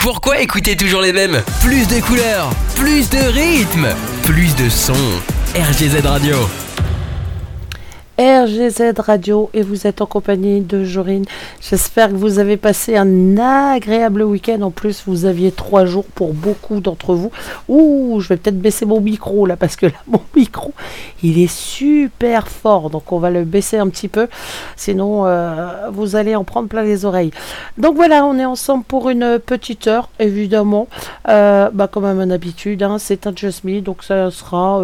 Pourquoi écouter toujours les mêmes? Plus de couleurs, plus de rythme, plus de sons. RGZ Radio. RGZ Radio et vous êtes en compagnie de Jorine. J'espère que vous avez passé un agréable week-end. En plus, vous aviez trois jours pour beaucoup d'entre vous. Ouh, je vais peut-être baisser mon micro là parce que là, mon micro, il est super fort. Donc, on va le baisser un petit peu. Sinon, euh, vous allez en prendre plein les oreilles. Donc, voilà, on est ensemble pour une petite heure, évidemment. Euh, bah, comme à mon habitude, hein, c'est un Just Me. Donc, ça sera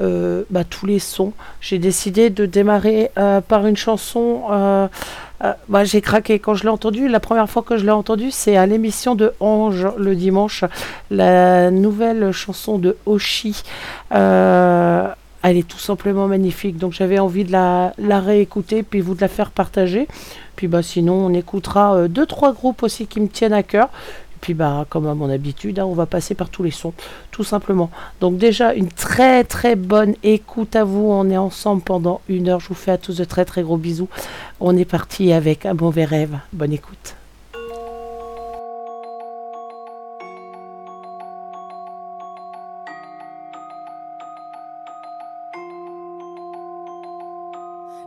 euh, bah, tous les sons. J'ai décidé de démarrer par une chanson. Euh, euh, bah, j'ai craqué quand je l'ai entendu. La première fois que je l'ai entendu, c'est à l'émission de Ange le dimanche. La nouvelle chanson de Oshi. elle est tout simplement magnifique. Donc j'avais envie de la, réécouter, puis vous de la faire partager. Puis bah, sinon, on écoutera deux, trois groupes aussi qui me tiennent à cœur puis bah comme à mon habitude, hein, on va passer par tous les sons, tout simplement. Donc déjà une très très bonne écoute à vous. On est ensemble pendant une heure. Je vous fais à tous de très très gros bisous. On est parti avec un mauvais rêve. Bonne écoute.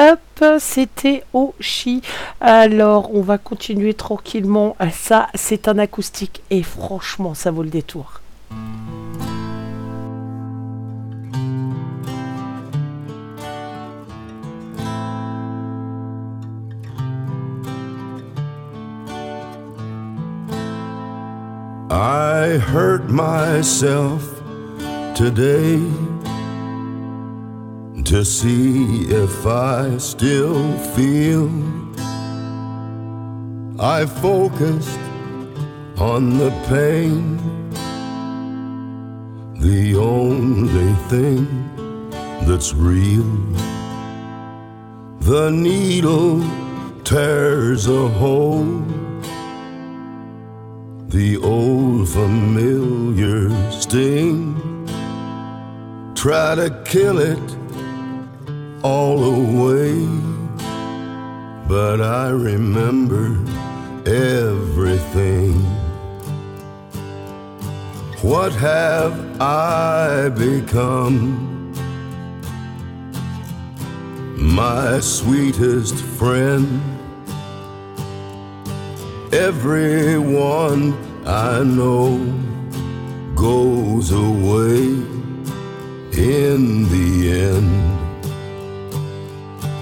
Up, c'était Oshi. Alors, on va continuer tranquillement. Ça, c'est un acoustique et franchement, ça vaut le détour. I hurt myself today to see if I still feel. I focused on the pain, the only thing that's real. The needle tears a hole, the old familiar sting. Try to kill it all away. But I remember everything. What have I become? My sweetest friend. Everyone I know goes away in the end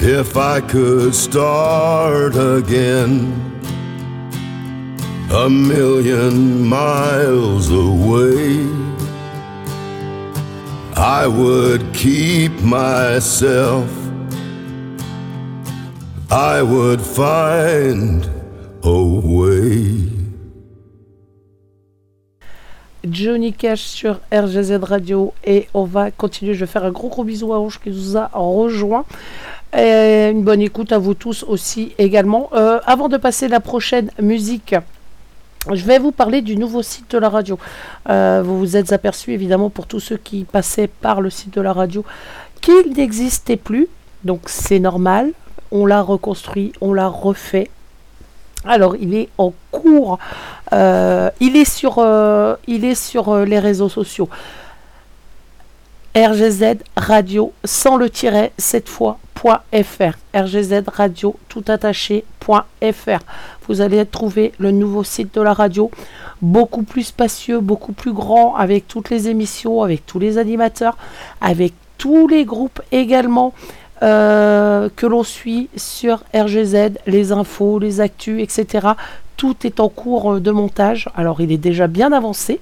If I could start again a million miles away, I would keep myself. I would find a way. Johnny Cash sur RGZ Radio et on va continuer. Je vais faire un gros gros bisou à Ange qui nous a rejoint. Et une bonne écoute à vous tous aussi également. Euh, avant de passer la prochaine musique, je vais vous parler du nouveau site de la radio. Euh, vous vous êtes aperçu évidemment pour tous ceux qui passaient par le site de la radio qu'il n'existait plus. Donc c'est normal. On l'a reconstruit, on l'a refait. Alors, il est en cours. Euh, il est sur, les réseaux sociaux. RGZ Radio sans le tiret cette fois .fr RGZ Radio tout attaché.fr Vous allez trouver le nouveau site de la radio, beaucoup plus spacieux, beaucoup plus grand, avec toutes les émissions, avec tous les animateurs, avec tous les groupes également. Euh, que l'on suit sur RGZ, les infos, les actus, etc. Tout est en cours de montage. Alors il est déjà bien avancé.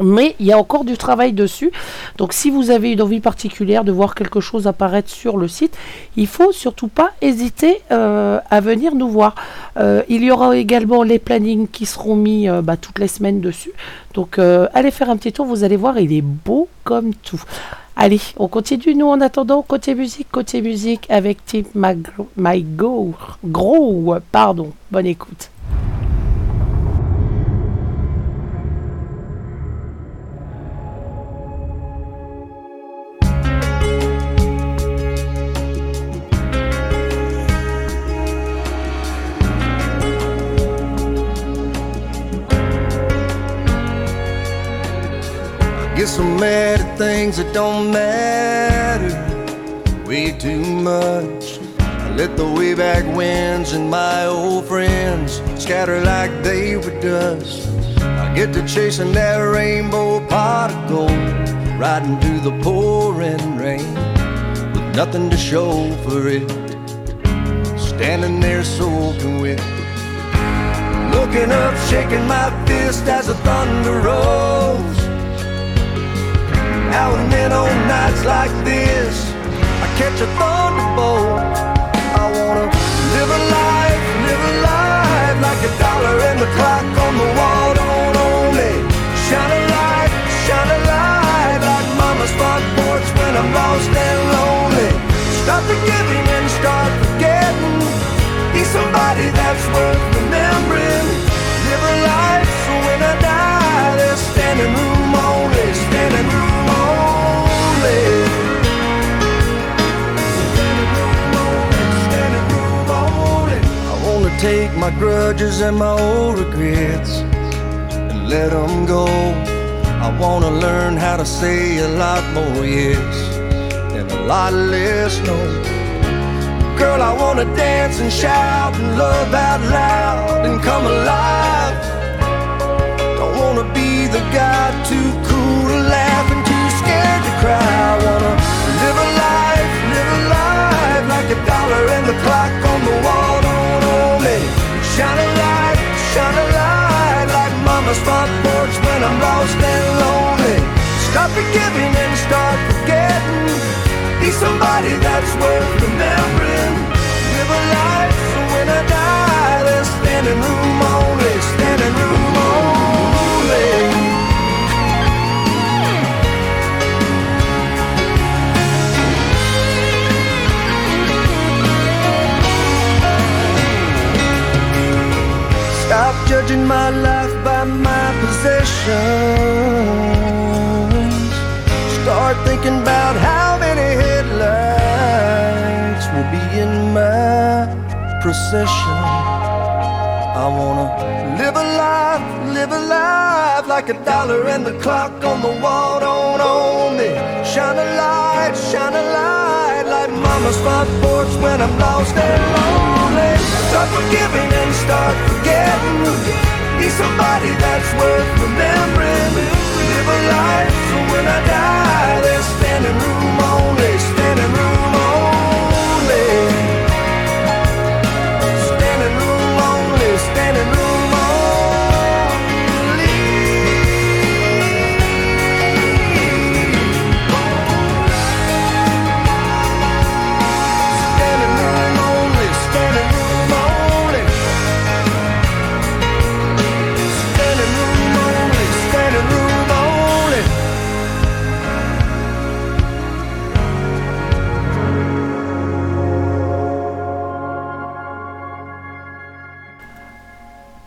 Mais il y a encore du travail dessus. Donc si vous avez une envie particulière de voir quelque chose apparaître sur le site, il faut surtout pas hésiter euh, à venir nous voir. Euh, il y aura également les plannings qui seront mis euh, bah, toutes les semaines dessus. Donc allez faire un petit tour, vous allez voir, il est beau comme tout. Allez, on continue. Nous, en attendant, côté musique, côté musique avec Team My Go. Pardon. Bonne écoute. Get so mad at things that don't matter way too much. I let the way back winds and my old friends scatter like they were dust. I get to chasing that rainbow gold, riding through the pouring rain with nothing to show for it. Standing there soaking wet. Looking up, shaking my fist as the thunder rolls. Now and then on nights like this, I catch a thunderbolt. I wanna live a life, live a life like a dollar and the clock on the wall don't me. Shine a light, shine a light like mama's front porch when I'm lost and lonely. Stop the giving and start forgetting. Be somebody that's worth remembering. Live a life so when I die, there's standing room take my grudges and my old regrets and let them go. I wanna learn how to say a lot more yes and a lot less no. Girl, I wanna dance and shout and love out loud and come alive. Don't wanna be the guy too cool to laugh and too scared to cry. I wanna live a life, live a life like a dollar and the clock Shine a light, shine a light like mama's front porch when I'm lost and lonely. Stop forgiving and start forgetting. Be somebody that's worth remembering. Live a life so when I die, there's standing room only, standing room judging my life by my possessions. Start thinking about how many headlights will be in my procession. I wanna live a life, live a life like a dollar and the clock on the wall don't own me. Shine a light, shine a light like mama's front porch when I'm lost and lonely. Start forgiving and start forgetting. Be somebody that's worth remembering. Live a life so when I die, there's standing room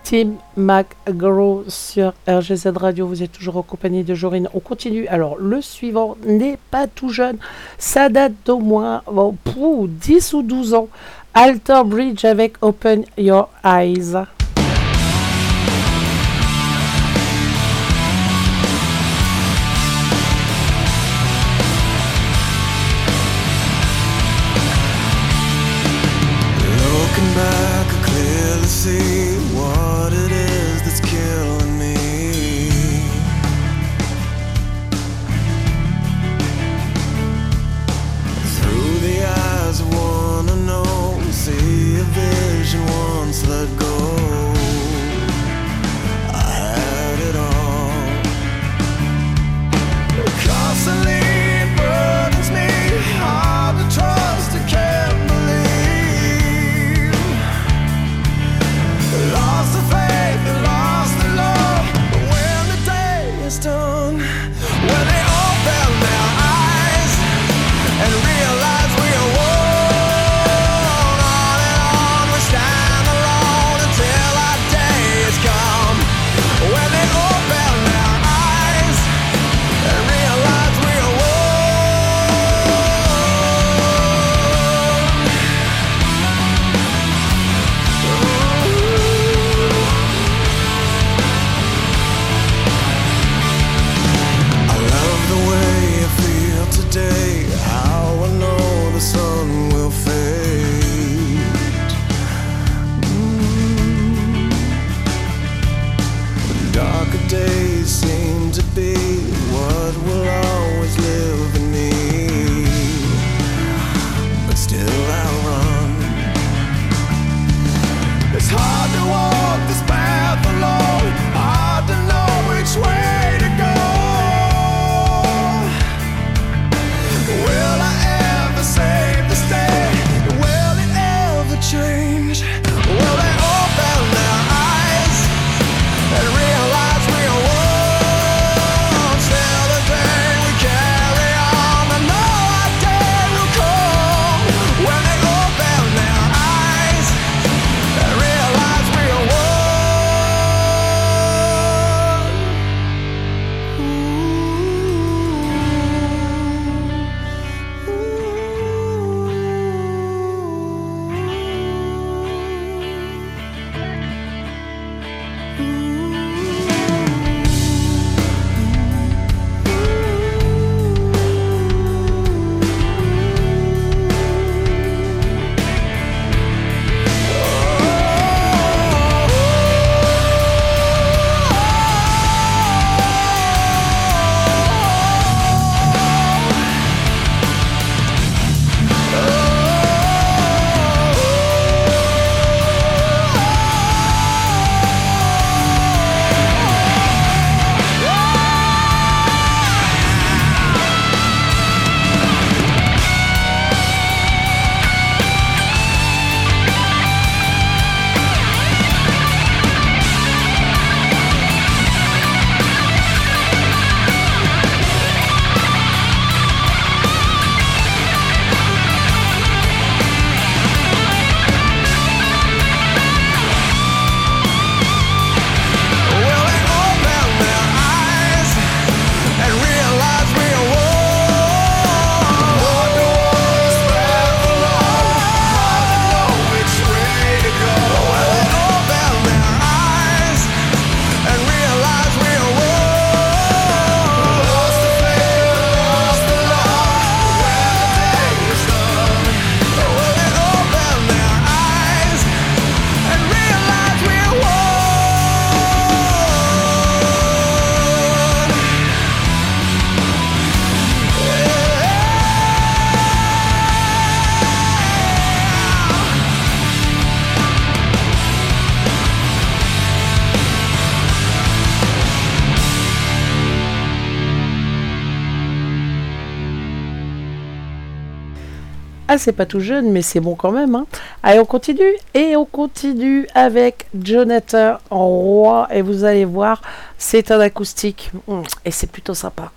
Tim McGraw sur RGZ Radio. Vous êtes toujours en compagnie de Jorine. On continue. Alors, le suivant n'est pas tout jeune. Ça date d'au moins bon, pou, 10 ou 12 ans. Alter Bridge avec Open Your Eyes. C'est pas tout jeune, mais c'est bon quand même. Hein. Allez, on continue. Et on continue avec Jonathan en roi. Et vous allez voir, c'est un acoustique. Hum, et c'est plutôt sympa.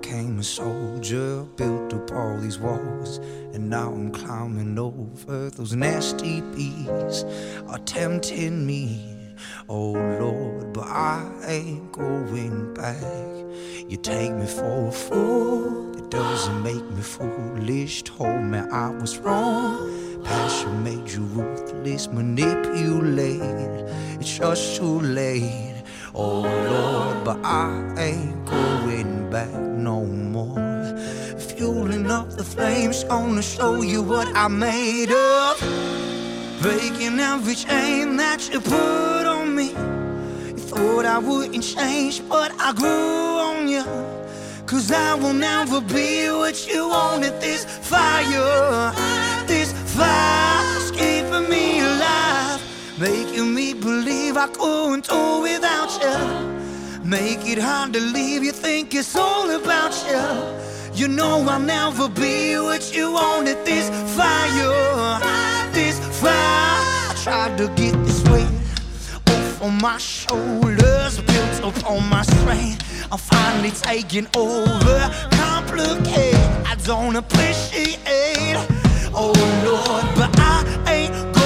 Became a soldier, built up all these walls, and now I'm climbing over those nasty bees are tempting me. Oh Lord, but I ain't going back. You take me for a fool, it doesn't make me foolish. Told me I was wrong. Passion made you ruthless, manipulated. It's just too late. Oh Lord, but I ain't going back no more. Fueling up the flames, gonna show you what I made of. Breaking every chain that you put on me. You thought I wouldn't change, but I grew on you. Cause I will never be what you wanted. This fire, this fire's keeping me. Making me believe I couldn't do without you. Make it hard to leave, you think it's all about you. You know I'll never be what you wanted. This fire, this fire. I tried to get this weight off on my shoulders, built up on my strength. I'm finally taking over. Complicate, I don't appreciate. Oh Lord, but I ain't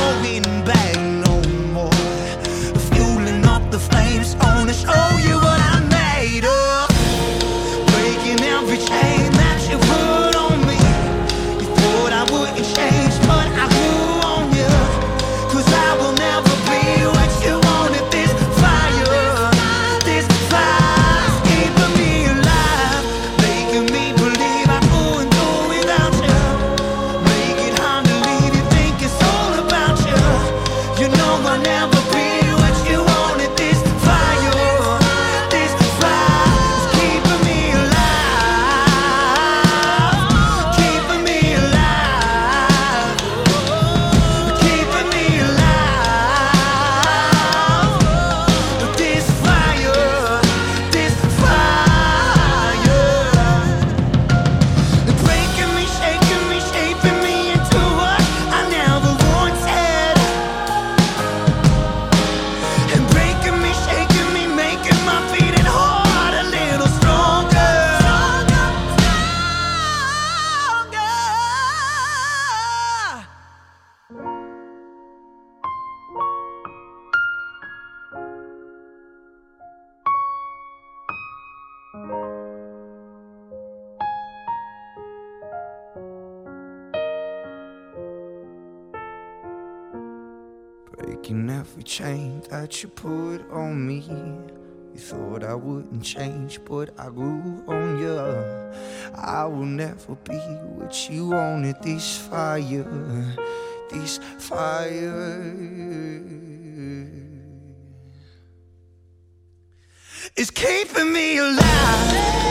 that you put on me. You thought I wouldn't change, but I grew on you. I will never be what you wanted. This fire, this fire. It's keeping me alive.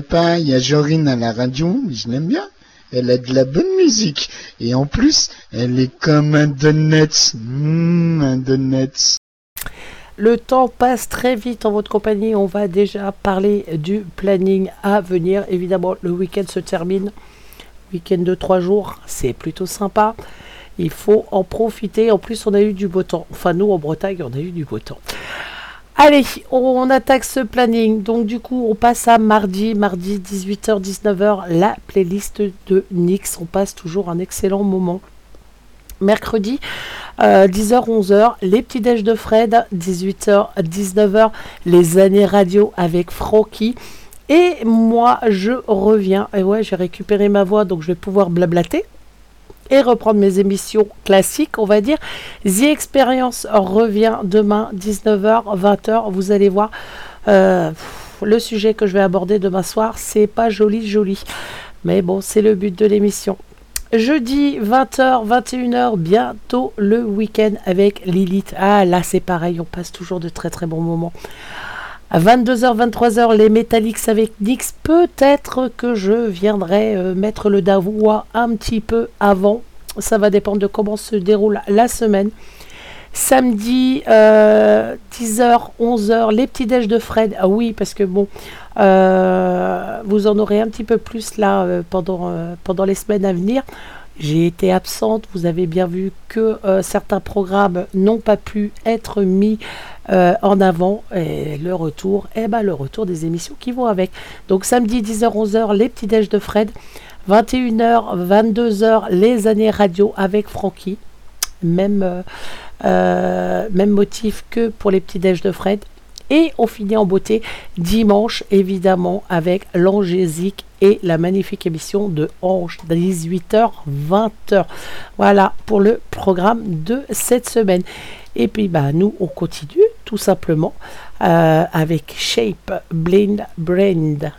Pas, il y a Jorine à la radio, je l'aime bien. elle a de la bonne musique. Et en plus, elle est comme. Mmh, un donut. Le temps passe très vite en votre compagnie. On va déjà parler du planning à venir. Évidemment, le week-end se termine. Week-end de trois jours, c'est plutôt sympa. Il faut en profiter. En plus, on a eu du beau temps. Enfin, nous, en Bretagne, on a eu du beau temps. Allez, on attaque ce planning. Donc du coup, on passe à mardi, mardi 18h, 19h, la playlist de Nix. On passe toujours un excellent moment. Mercredi, 10h, 11h, les petits déj de Fred, 18h, 19h, les années radio avec Frocky. Et moi, je reviens. Et ouais, j'ai récupéré ma voix, donc je vais pouvoir blablater et reprendre mes émissions classiques, on va dire. The Experience revient demain, 19h, 20h. Vous allez voir, euh, le sujet que je vais aborder demain soir, c'est pas joli, joli. Mais bon, c'est le but de l'émission. Jeudi 20h, 21h, bientôt le week-end avec Lilith. Ah là c'est pareil, on passe toujours de très très bons moments. À 22h, 23h, les Metallics avec Nix. Peut-être que je viendrai euh, mettre le Davois un petit peu avant. Ça va dépendre de comment se déroule la semaine. Samedi, 10h, euh, 11h, les petits déj de Fred. Ah oui, parce que bon, euh, vous en aurez un petit peu plus là pendant, pendant les semaines à venir. J'ai été absente, vous avez bien vu que certains programmes n'ont pas pu être mis euh, en avant et le retour, et eh ben, le retour des émissions qui vont avec. Donc samedi 10h-11h, les petits déj de Fred. 21h, 22h, les années radio avec Francky. Même, euh, euh, même motif que pour les petits déj de Fred. Et on finit en beauté dimanche, évidemment, avec l'Angésique et la magnifique émission de Ange, 18h, 20h. Voilà pour le programme de cette semaine. Et puis bah, nous, on continue tout simplement euh, avec Shape Blind Brand.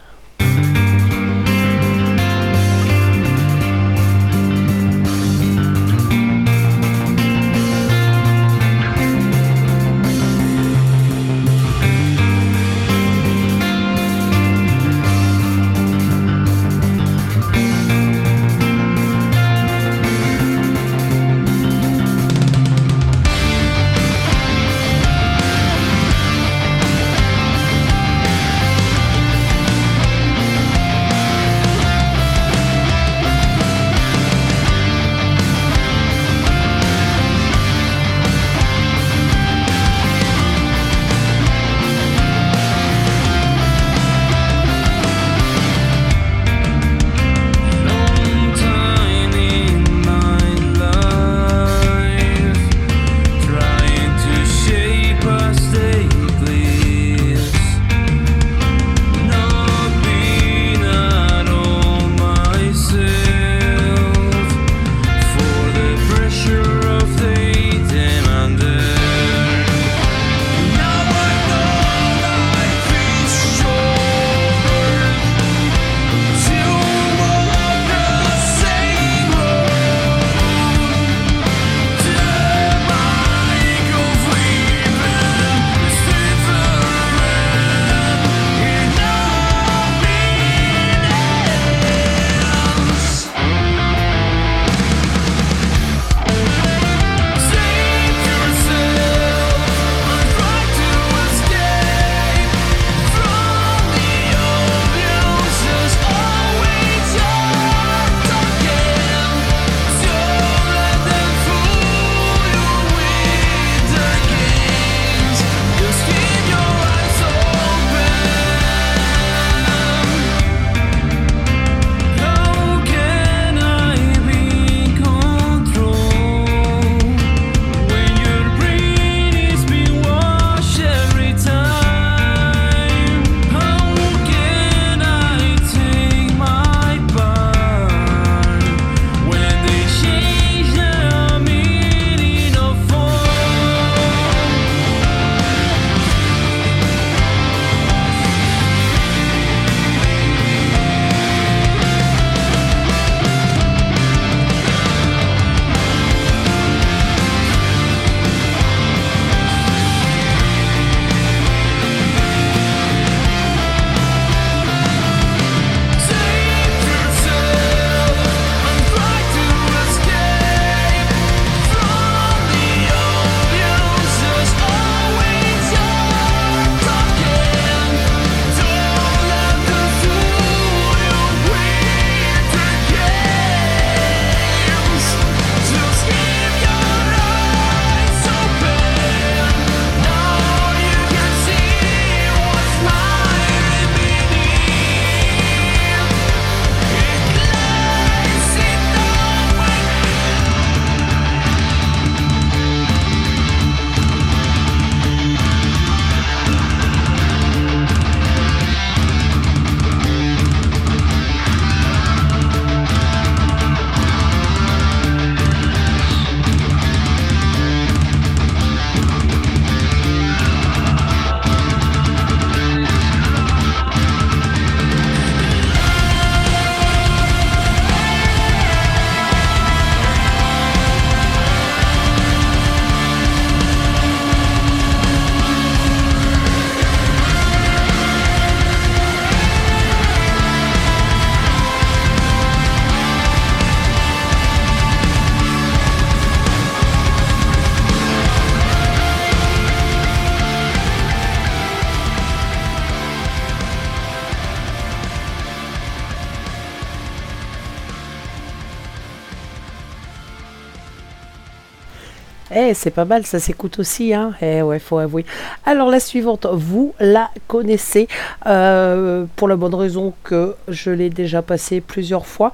C'est pas mal, ça s'écoute aussi, hein. Eh ouais, faut avouer. Alors la suivante, vous la connaissez euh, pour la bonne raison que je l'ai déjà passée plusieurs fois.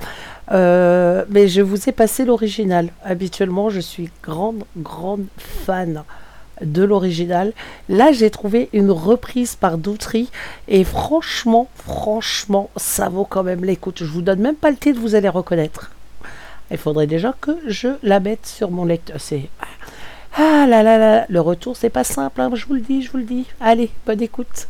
Euh, mais je vous ai passé l'original. Habituellement, je suis grande, grande fan de l'original. Là, j'ai trouvé une reprise par Doutry et franchement, franchement, ça vaut quand même l'écoute. Je vous donne même pas le titre, vous allez reconnaître. Il faudrait déjà que je la mette sur mon lecteur. C'est ah là là là, le retour c'est pas simple, hein, je vous le dis, je vous le dis. Allez, bonne écoute.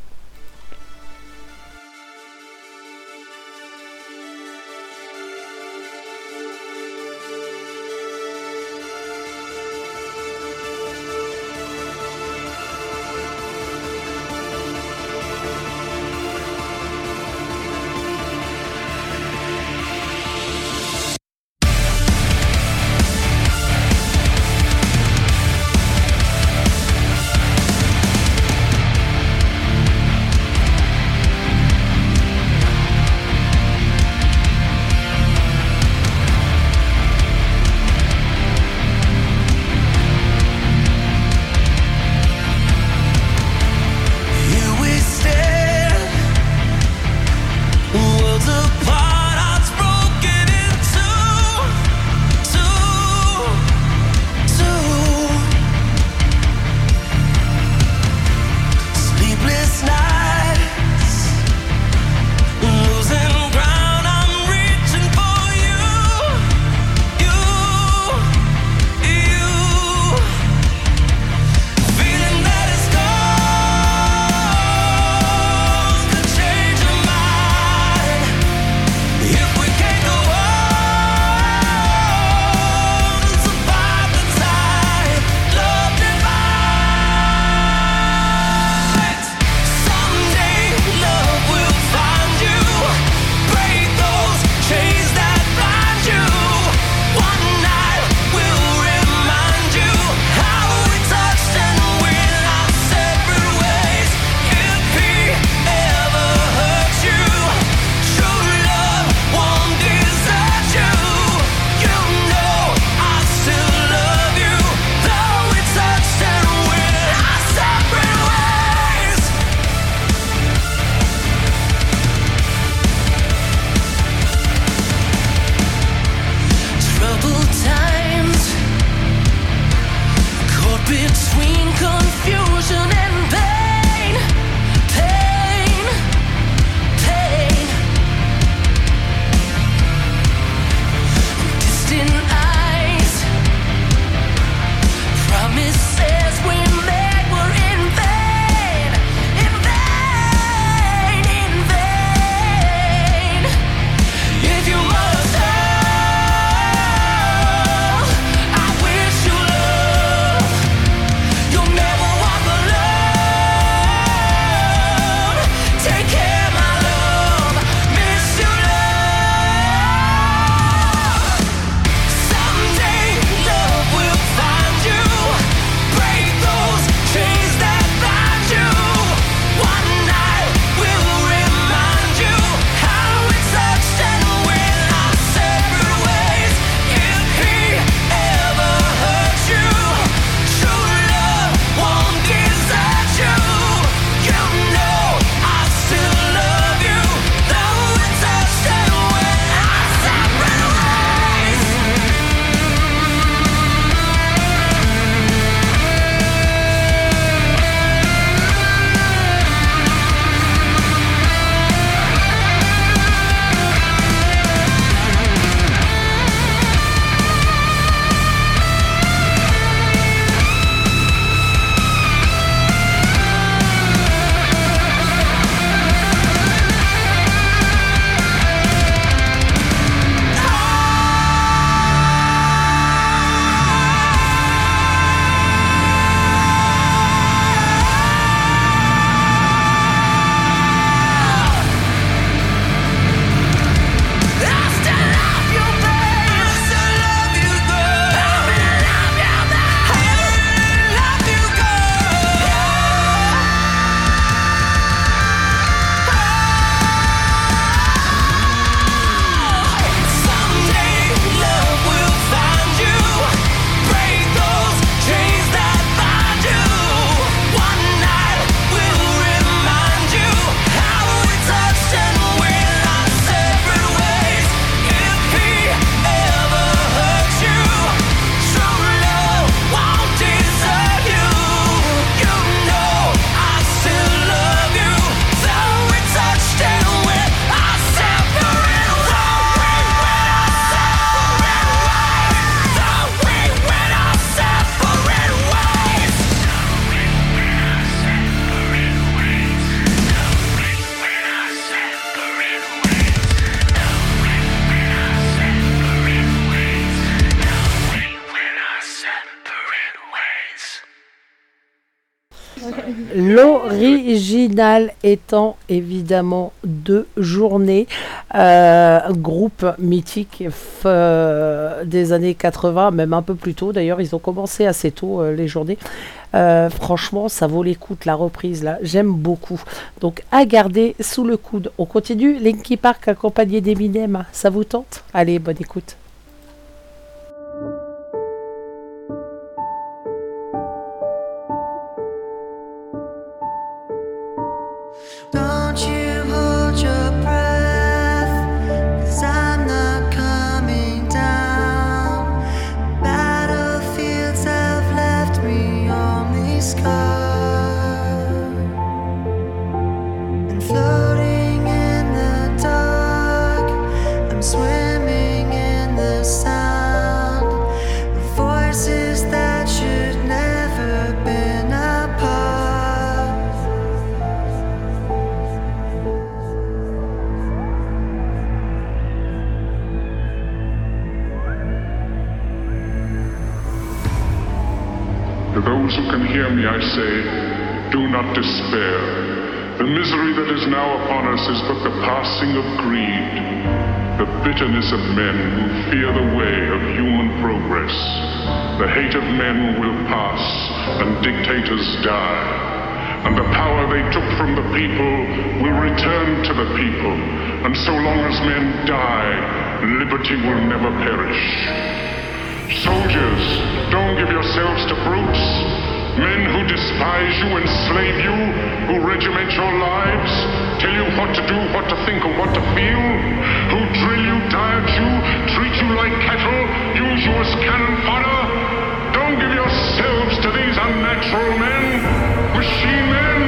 finale étant évidemment deux journées. Euh, groupe mythique euh, des années 80, même un peu plus tôt d'ailleurs, ils ont commencé assez tôt euh, les journées. Franchement, ça vaut l'écoute, la reprise, là. J'aime beaucoup. Donc, à garder sous le coude. On continue. Linky Park accompagné d'Eminem. Ça vous tente? Allez, bonne écoute. And so long as men die, liberty will never perish. Soldiers, don't give yourselves to brutes. Men who despise you, enslave you, who regiment your lives, tell you what to do, what to think, or what to feel, who drill you, diet you, treat you like cattle, use you as cannon fodder. Don't give yourselves to these unnatural men, machine men.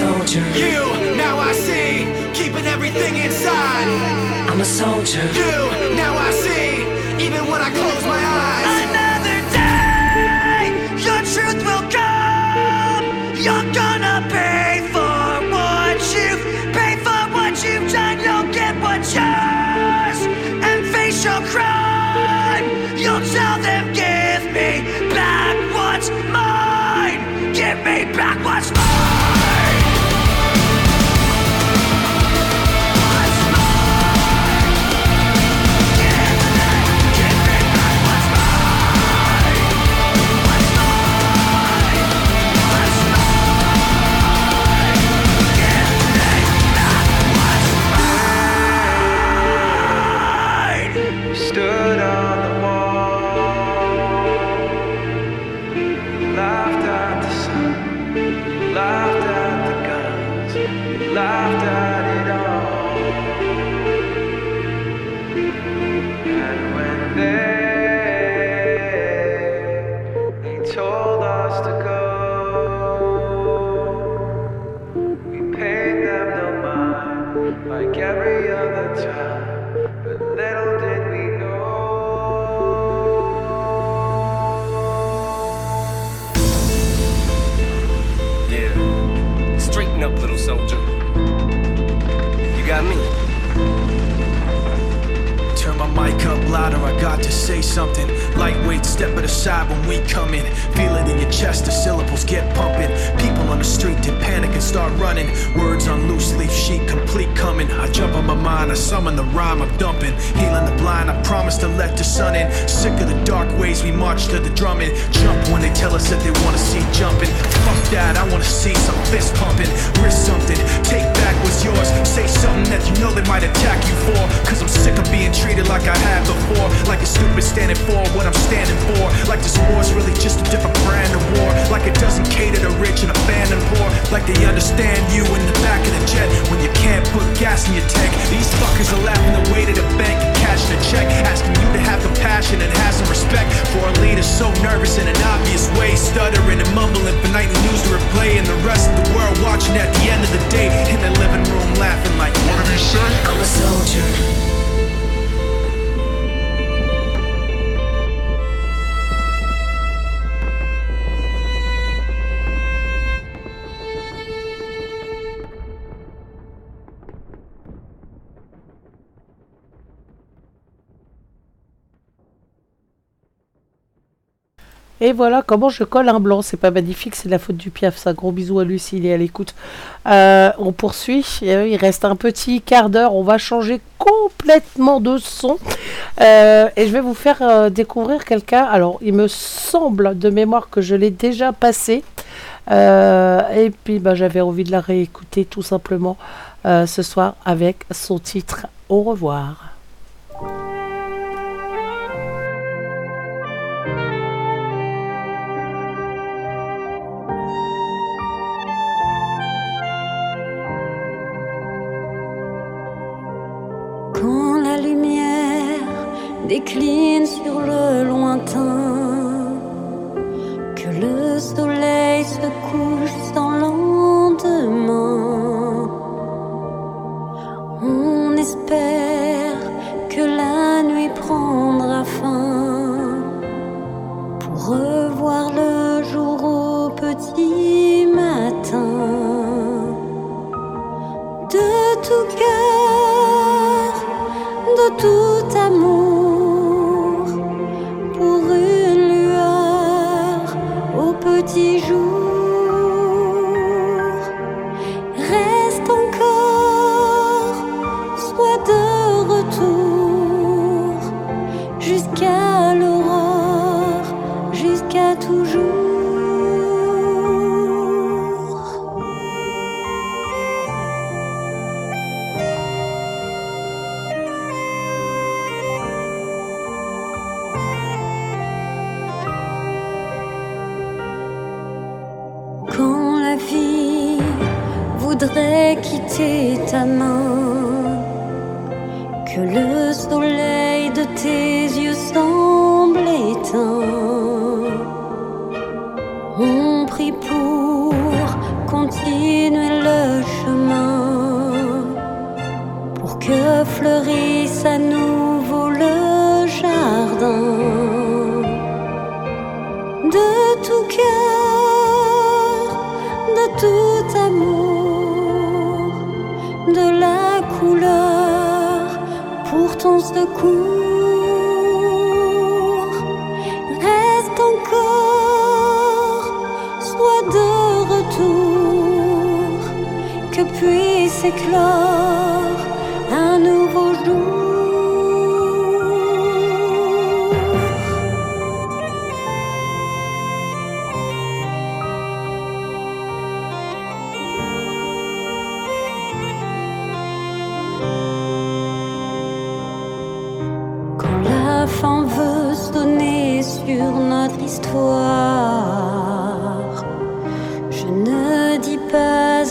soldier. You, now I see, keeping everything inside. I'm a soldier. You, now I see, even when I close my eyes. Another day, your truth will come. You're gonna pay for what you've paid for what you've done. You'll get what's yours and face your crime. You'll tell them, give me back what's mine. Give me back got to say something. Lightweight, step it aside when we come in. Feel it in your chest, the syllables get pumping. People on the street to panic and start running. Words on loose leaf sheet, complete coming. I jump on my mind, I summon the rhyme I'm dumping. Healing the blind, I promise to let the sun in. Sick of the dark ways, we march to the drumming. Jump when they tell us that they wanna see jumping. Fuck that, I wanna see some fist pumping. Risk something, take yours. Say something that you know they might attack you for. Cause I'm sick of being treated like I have before. Like a stupid standing for what I'm standing for. Like this war's really just a different brand of war. Like it doesn't cater to rich and abandoned poor. Like they understand you in the back of the jet when you can't put gas in your tank. These fuckers are laughing away to the bank and cashing a check. Asking you to have compassion and have some respect for a leader so nervous in an obvious way. Stuttering and mumbling for nightly news to replay. And the rest of the world watching at the end of the day in their living room laughing like, what did he say? I'm a soldier. Et voilà comment je colle un blanc. C'est pas magnifique, c'est la faute du piaf. Ça, gros bisous à Lucie, il est à l'écoute. Euh, on poursuit. Il reste un petit quart d'heure. On va changer complètement de son. Euh, et je vais vous faire euh, découvrir quelqu'un. Alors, il me semble de mémoire que je l'ai déjà passé. Et puis, bah, j'avais envie de la réécouter tout simplement ce soir avec son titre Au revoir. Décline sur le lointain, que le soleil se couche sans lendemain, on espère que la nuit prendra fin pour revoir le jour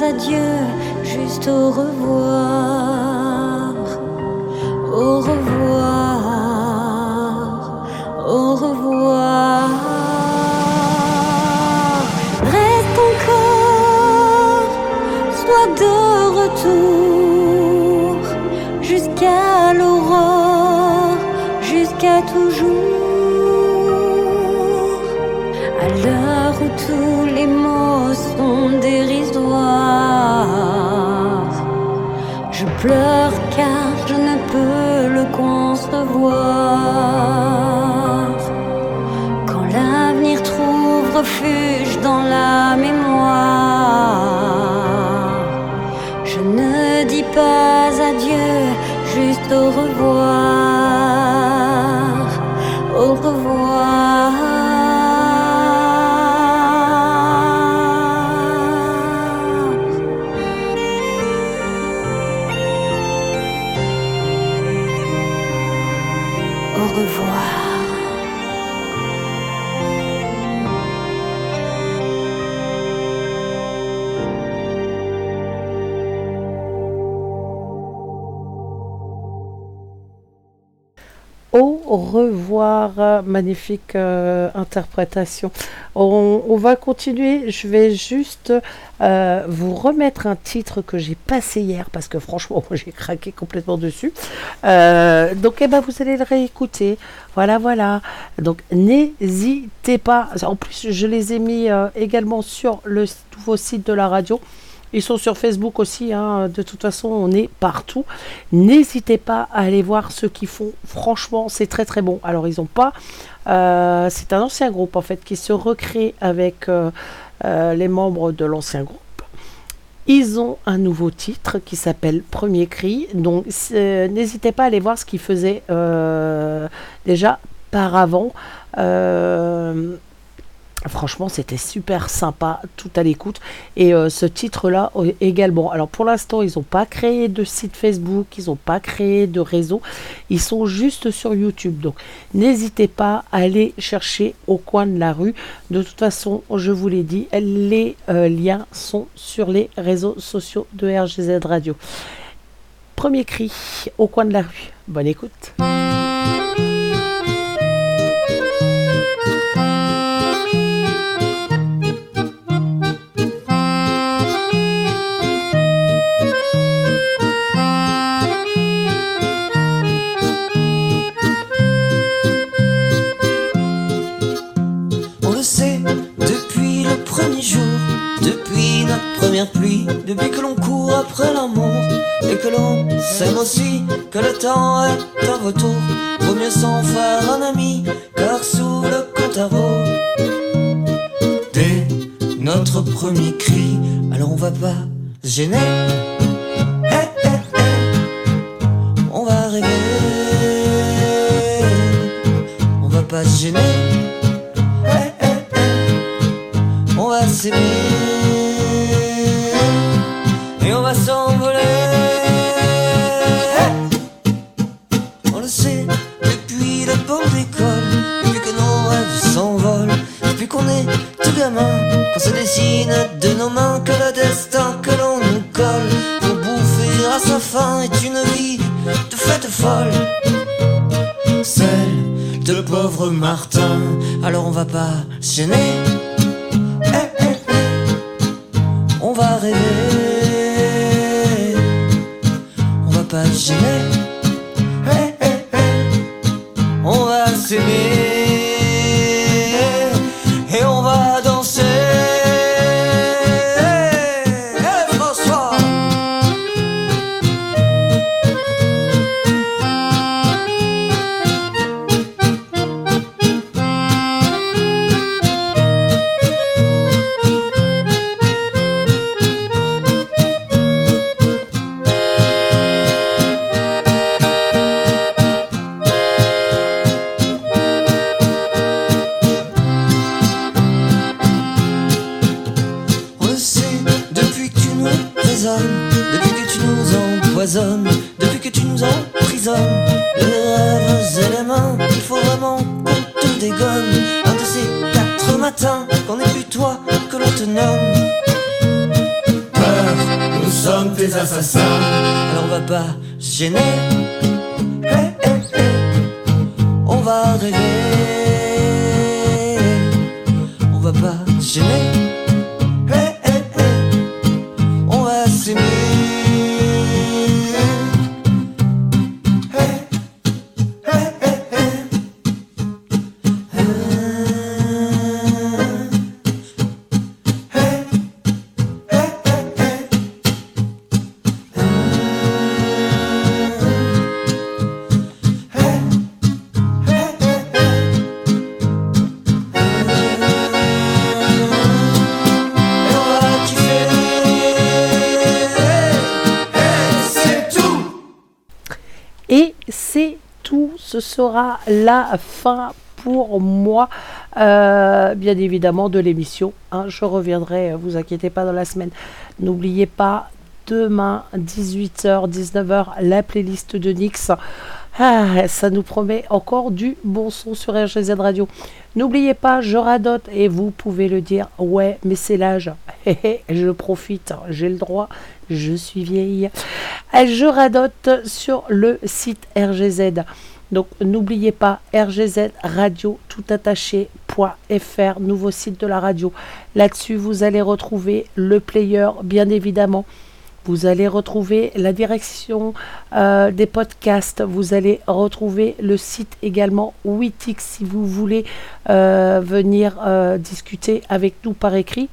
adieu, juste au revoir. Magnifique euh, interprétation. On, va continuer. Je vais juste euh, vous remettre un titre que j'ai passé hier parce que franchement, j'ai craqué complètement dessus. Euh, donc, eh ben, vous allez le réécouter. Voilà, voilà. Donc, n'hésitez pas. En plus, je les ai mis également sur le nouveau site de la radio. Ils sont sur Facebook aussi, hein. de toute façon on est partout. N'hésitez pas à aller voir ceux qui font, franchement c'est très très bon. Alors ils ont pas, euh, c'est un ancien groupe en fait qui se recrée avec euh, euh, les membres de l'ancien groupe. Ils ont un nouveau titre qui s'appelle Premier Cri, donc n'hésitez pas à aller voir ce qu'ils faisaient déjà par avant. Franchement, c'était super sympa, tout à l'écoute. Et euh, ce titre-là euh, également. Alors pour l'instant, ils n'ont pas créé de site Facebook, ils n'ont pas créé de réseau. Ils sont juste sur YouTube. Donc n'hésitez pas à aller chercher au coin de la rue. De toute façon, je vous l'ai dit, les euh, liens sont sur les réseaux sociaux de RGZ Radio. Premier cri au coin de la rue. Bonne écoute. Première pluie, depuis que l'on court après l'amour et que l'on s'aime aussi, que le temps est un retour. Vaut mieux s'en faire un ami, car sous le compte à dès notre premier cri, alors on va pas se gêner. Eh, eh, eh. On va rêver, on va pas se gêner. on va s'aimer s'envolent, depuis qu'on est tout gamin, qu'on se dessine de nos mains que le destin que l'on nous colle pour bouffer à sa faim est une vie de fête folle. Celle de pauvre Martin, alors on va pas gêner. On va rêver, on va pas gêner. La fin pour moi, euh, bien évidemment, de l'émission. hein. je reviendrai, euh, vous inquiétez pas, dans la semaine. N'oubliez pas, demain, 18h, 19h, la playlist de Nix. Ah, ça nous promet encore du bon son sur RGZ Radio. N'oubliez pas, je radote et vous pouvez le dire. Ouais, mais c'est l'âge. Je profite, j'ai le droit, je suis vieille. Je radote sur le site RGZ. Donc n'oubliez pas RGZ Radio tout attaché.fr, nouveau site de la radio. Là-dessus, vous allez retrouver le player, bien évidemment. Vous allez retrouver la direction euh, des podcasts. Vous allez retrouver le site également Witix si vous voulez euh, venir euh, discuter avec nous par écrit.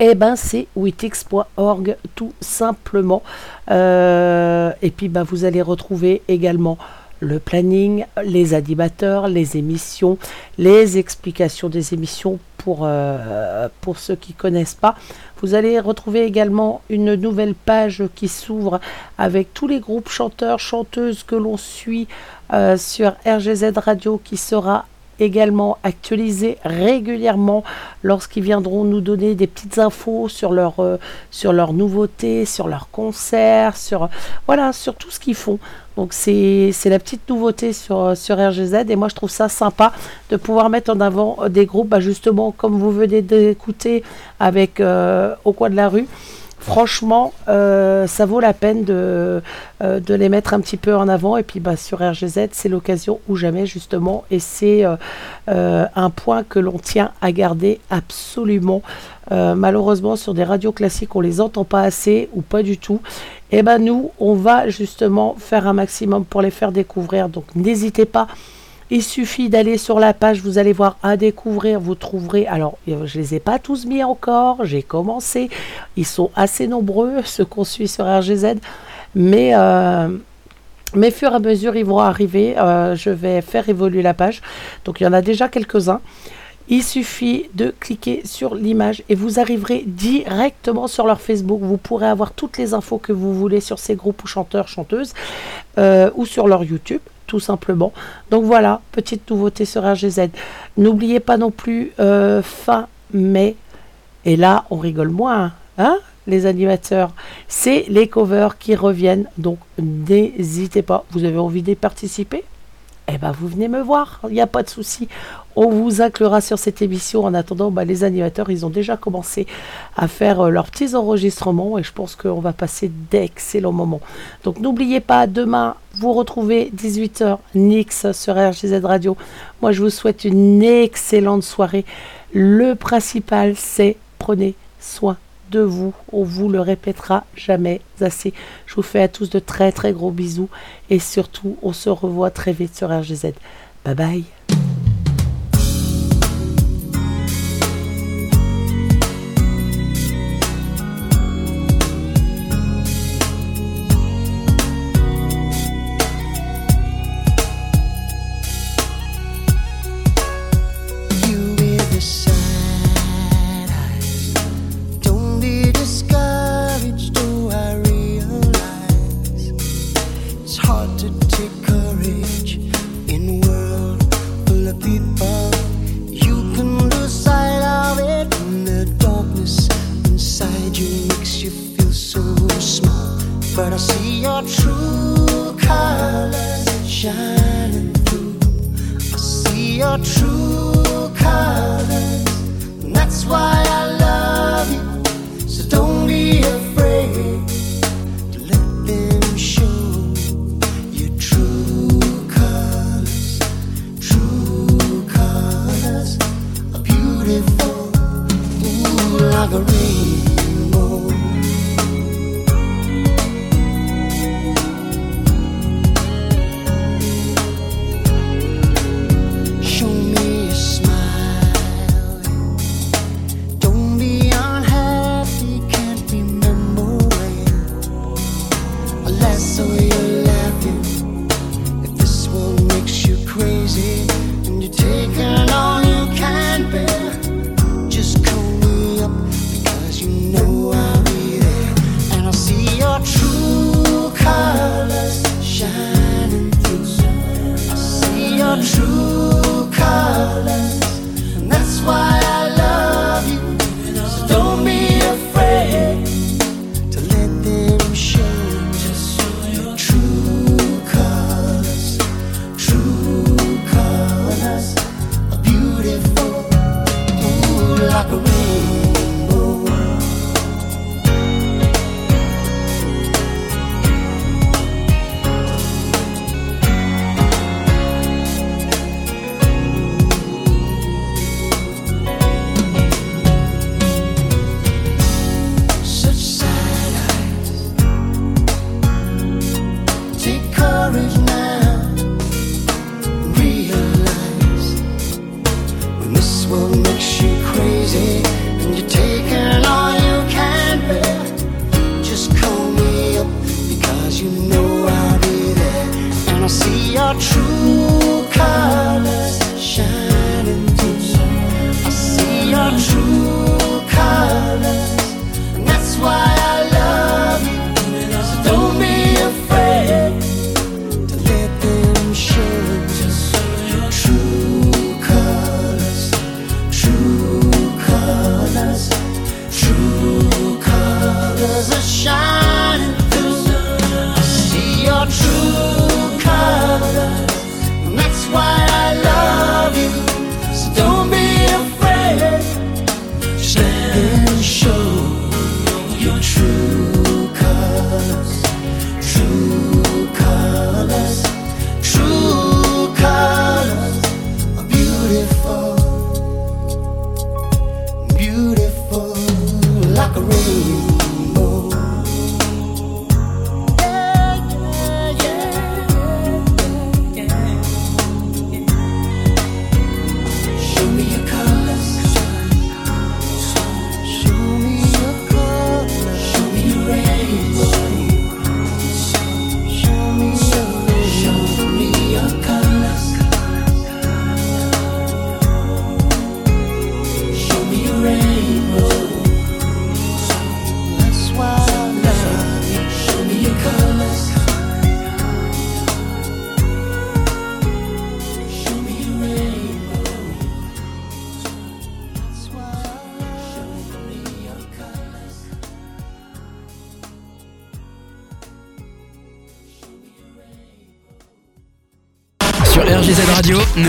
Eh ben c'est witix.org tout simplement. Et puis ben, vous allez retrouver également le planning, les animateurs, les émissions, les explications des émissions pour, euh, pour ceux qui ne connaissent pas. Vous allez retrouver également une nouvelle page qui s'ouvre avec tous les groupes chanteurs, chanteuses que l'on suit euh, sur RGZ Radio qui sera également actualisé régulièrement lorsqu'ils viendront nous donner des petites infos sur leur euh, sur leurs nouveautés, sur leurs concerts, sur voilà, sur tout ce qu'ils font. Donc c'est la petite nouveauté sur sur RGZ et moi je trouve ça sympa de pouvoir mettre en avant euh, des groupes bah, justement comme vous venez d'écouter avec euh, au coin de la rue. Franchement, euh, ça vaut la peine de, euh, de les mettre un petit peu en avant. Et puis bah, sur RGZ, c'est l'occasion ou jamais justement. Et c'est euh, un point que l'on tient à garder absolument. Malheureusement, sur des radios classiques, on les entend pas assez ou pas du tout. Et ben nous, on va justement faire un maximum pour les faire découvrir. Donc n'hésitez pas. Il suffit d'aller sur la page, vous allez voir à découvrir, vous trouverez. Alors, euh, je les ai pas tous mis encore, j'ai commencé. Ils sont assez nombreux, ceux qu'on suit sur RGZ. Mais, euh, mais fur et à mesure, ils vont arriver. Euh, je vais faire évoluer la page. Donc, il y en a déjà quelques-uns. Il suffit de cliquer sur l'image et vous arriverez directement sur leur Facebook. Vous pourrez avoir toutes les infos que vous voulez sur ces groupes ou chanteurs, chanteuses euh, ou sur leur YouTube tout simplement. Donc voilà, petite nouveauté sur RGZ. N'oubliez pas non plus euh, fin mai, et là on rigole moins, hein, les animateurs, c'est les covers qui reviennent. Donc n'hésitez pas, vous avez envie d'y participer? Eh ben, vous venez me voir, il n'y a pas de souci. On vous inclura sur cette émission. En attendant, bah, les animateurs, ils ont déjà commencé à faire euh, leurs petits enregistrements et je pense qu'on va passer d'excellents moments. Donc n'oubliez pas, demain, vous retrouvez 18h Nix sur RGZ Radio. Moi, je vous souhaite une excellente soirée. Le principal, c'est prenez soin de vous. On vous le répétera jamais assez. Je vous fais à tous de très très gros bisous et surtout, on se revoit très vite sur RGZ. Bye bye. Your true colors, and that's why I love you. So don't be afraid to let them show your true colors. True colors are beautiful, ooh, like a rainbow. and I'll see your true colors shining through. I see your true colors, and that's why.